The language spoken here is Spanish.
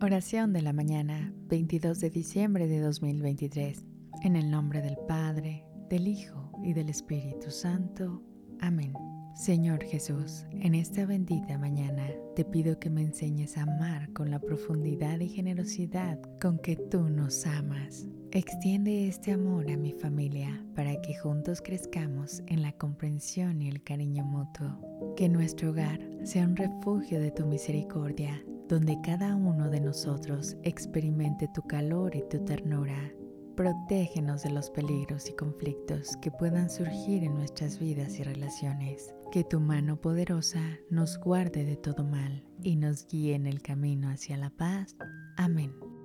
Oración de la mañana, 22 de diciembre de 2023. En el nombre del Padre, del Hijo y del Espíritu Santo. Amén. Señor Jesús, en esta bendita mañana te pido que me enseñes a amar con la profundidad y generosidad con que tú nos amas. Extiende este amor a mi familia para que juntos crezcamos en la comprensión y el cariño mutuo. Que nuestro hogar sea un refugio de tu misericordia, donde cada uno de nosotros experimente tu calor y tu ternura Protégenos de los peligros y conflictos que puedan surgir en nuestras vidas y relaciones. Que tu mano poderosa nos guarde de todo mal y nos guíe en el camino hacia la paz. Amén.